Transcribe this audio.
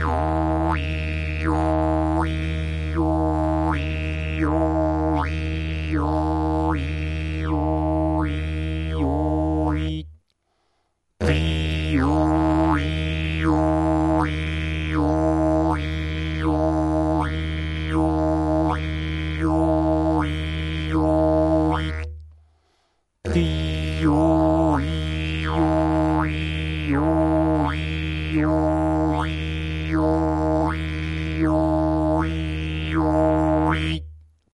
よいよいよいよいよいよい。